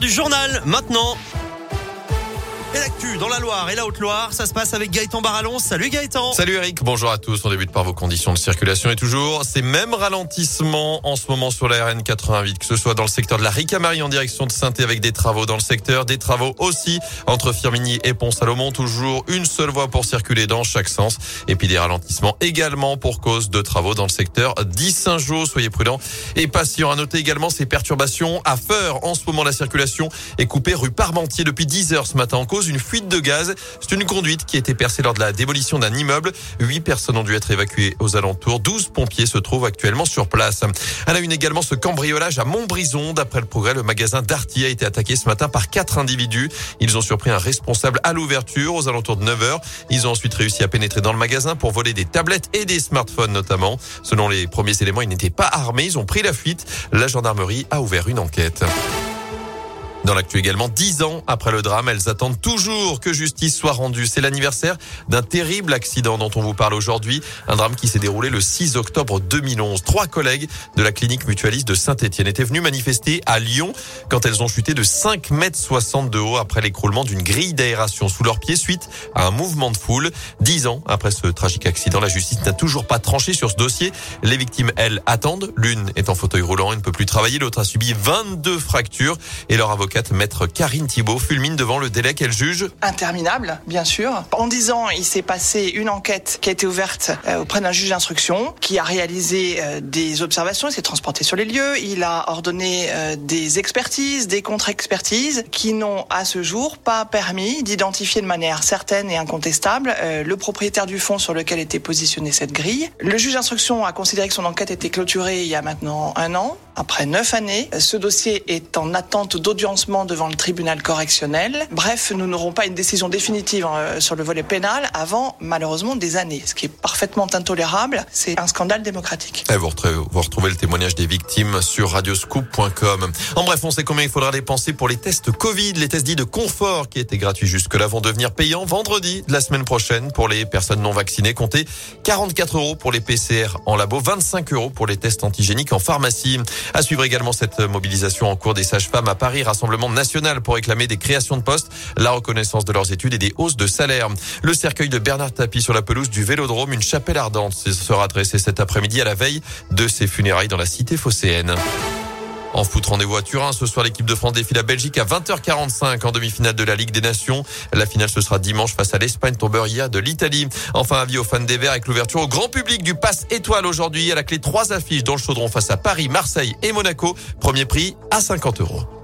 du journal. Maintenant. Et l'actu dans la Loire et la Haute-Loire, ça se passe avec Gaëtan Barallon. Salut Gaëtan. Salut Eric, bonjour à tous. On débute par vos conditions de circulation et toujours ces mêmes ralentissements en ce moment sur la RN 88, que ce soit dans le secteur de la Ricamarie en direction de saint avec des travaux dans le secteur, des travaux aussi entre Firminy et Pont-Salomon, toujours une seule voie pour circuler dans chaque sens et puis des ralentissements également pour cause de travaux dans le secteur 10 Saint-Jean. Soyez prudents et patients. À noter également ces perturbations à Feur. En ce moment, la circulation est coupée rue Parmentier depuis 10 heures ce matin en cause une fuite de gaz. C'est une conduite qui a été percée lors de la démolition d'un immeuble. Huit personnes ont dû être évacuées aux alentours. 12 pompiers se trouvent actuellement sur place. À la une également ce cambriolage à Montbrison. D'après le progrès, le magasin Darty a été attaqué ce matin par quatre individus. Ils ont surpris un responsable à l'ouverture aux alentours de 9 heures. Ils ont ensuite réussi à pénétrer dans le magasin pour voler des tablettes et des smartphones notamment. Selon les premiers éléments, ils n'étaient pas armés. Ils ont pris la fuite. La gendarmerie a ouvert une enquête. Dans l'actu également, dix ans après le drame, elles attendent toujours que justice soit rendue. C'est l'anniversaire d'un terrible accident dont on vous parle aujourd'hui. Un drame qui s'est déroulé le 6 octobre 2011. Trois collègues de la clinique mutualiste de Saint-Etienne étaient venus manifester à Lyon quand elles ont chuté de 5 mètres 60 de haut après l'écroulement d'une grille d'aération sous leurs pieds suite à un mouvement de foule. Dix ans après ce tragique accident, la justice n'a toujours pas tranché sur ce dossier. Les victimes, elles, attendent. L'une est en fauteuil roulant et ne peut plus travailler. L'autre a subi 22 fractures et leur avocat maître Karine Thibault, fulmine devant le délai qu'elle juge. Interminable, bien sûr. En dix ans, il s'est passé une enquête qui a été ouverte euh, auprès d'un juge d'instruction, qui a réalisé euh, des observations, il s'est transporté sur les lieux, il a ordonné euh, des expertises, des contre-expertises, qui n'ont à ce jour pas permis d'identifier de manière certaine et incontestable le propriétaire du fonds sur lequel était positionnée cette grille. Le juge d'instruction a considéré que son enquête était clôturée il y a maintenant un an. Après neuf années, ce dossier est en attente devant le tribunal correctionnel. Bref, nous n'aurons pas une décision définitive euh, sur le volet pénal avant malheureusement des années, ce qui est parfaitement intolérable. C'est un scandale démocratique. Et vous, retrouvez, le témoignage des victimes sur radioscoop.com. En bref, on sait combien il faudra dépenser pour les tests Covid, les tests dits de confort qui étaient gratuits jusque-là vont devenir payants vendredi de la semaine prochaine pour les personnes non vaccinées. Comptez 44 euros pour les PCR en labo, 25 euros pour les tests antigéniques en pharmacie. À suivre également cette mobilisation en cours des sages-femmes à Paris, Rassemblement national pour réclamer des créations de postes, la reconnaissance de leurs études et des hausses de salaire. Le cercueil de Bernard Tapie sur la pelouse du Vélodrome, une chapelle ardente sera dressée cet après-midi à la veille de ses funérailles dans la cité phocéenne. En foot, rendez-vous à Turin. Ce soir, l'équipe de France défile la Belgique à 20h45 en demi-finale de la Ligue des Nations. La finale, ce sera dimanche face à l'Espagne, tombeur hier de l'Italie. Enfin, avis aux fans des Verts avec l'ouverture au grand public du Pass Étoile aujourd'hui. À la clé, trois affiches dans le chaudron face à Paris, Marseille et Monaco. Premier prix à 50 euros.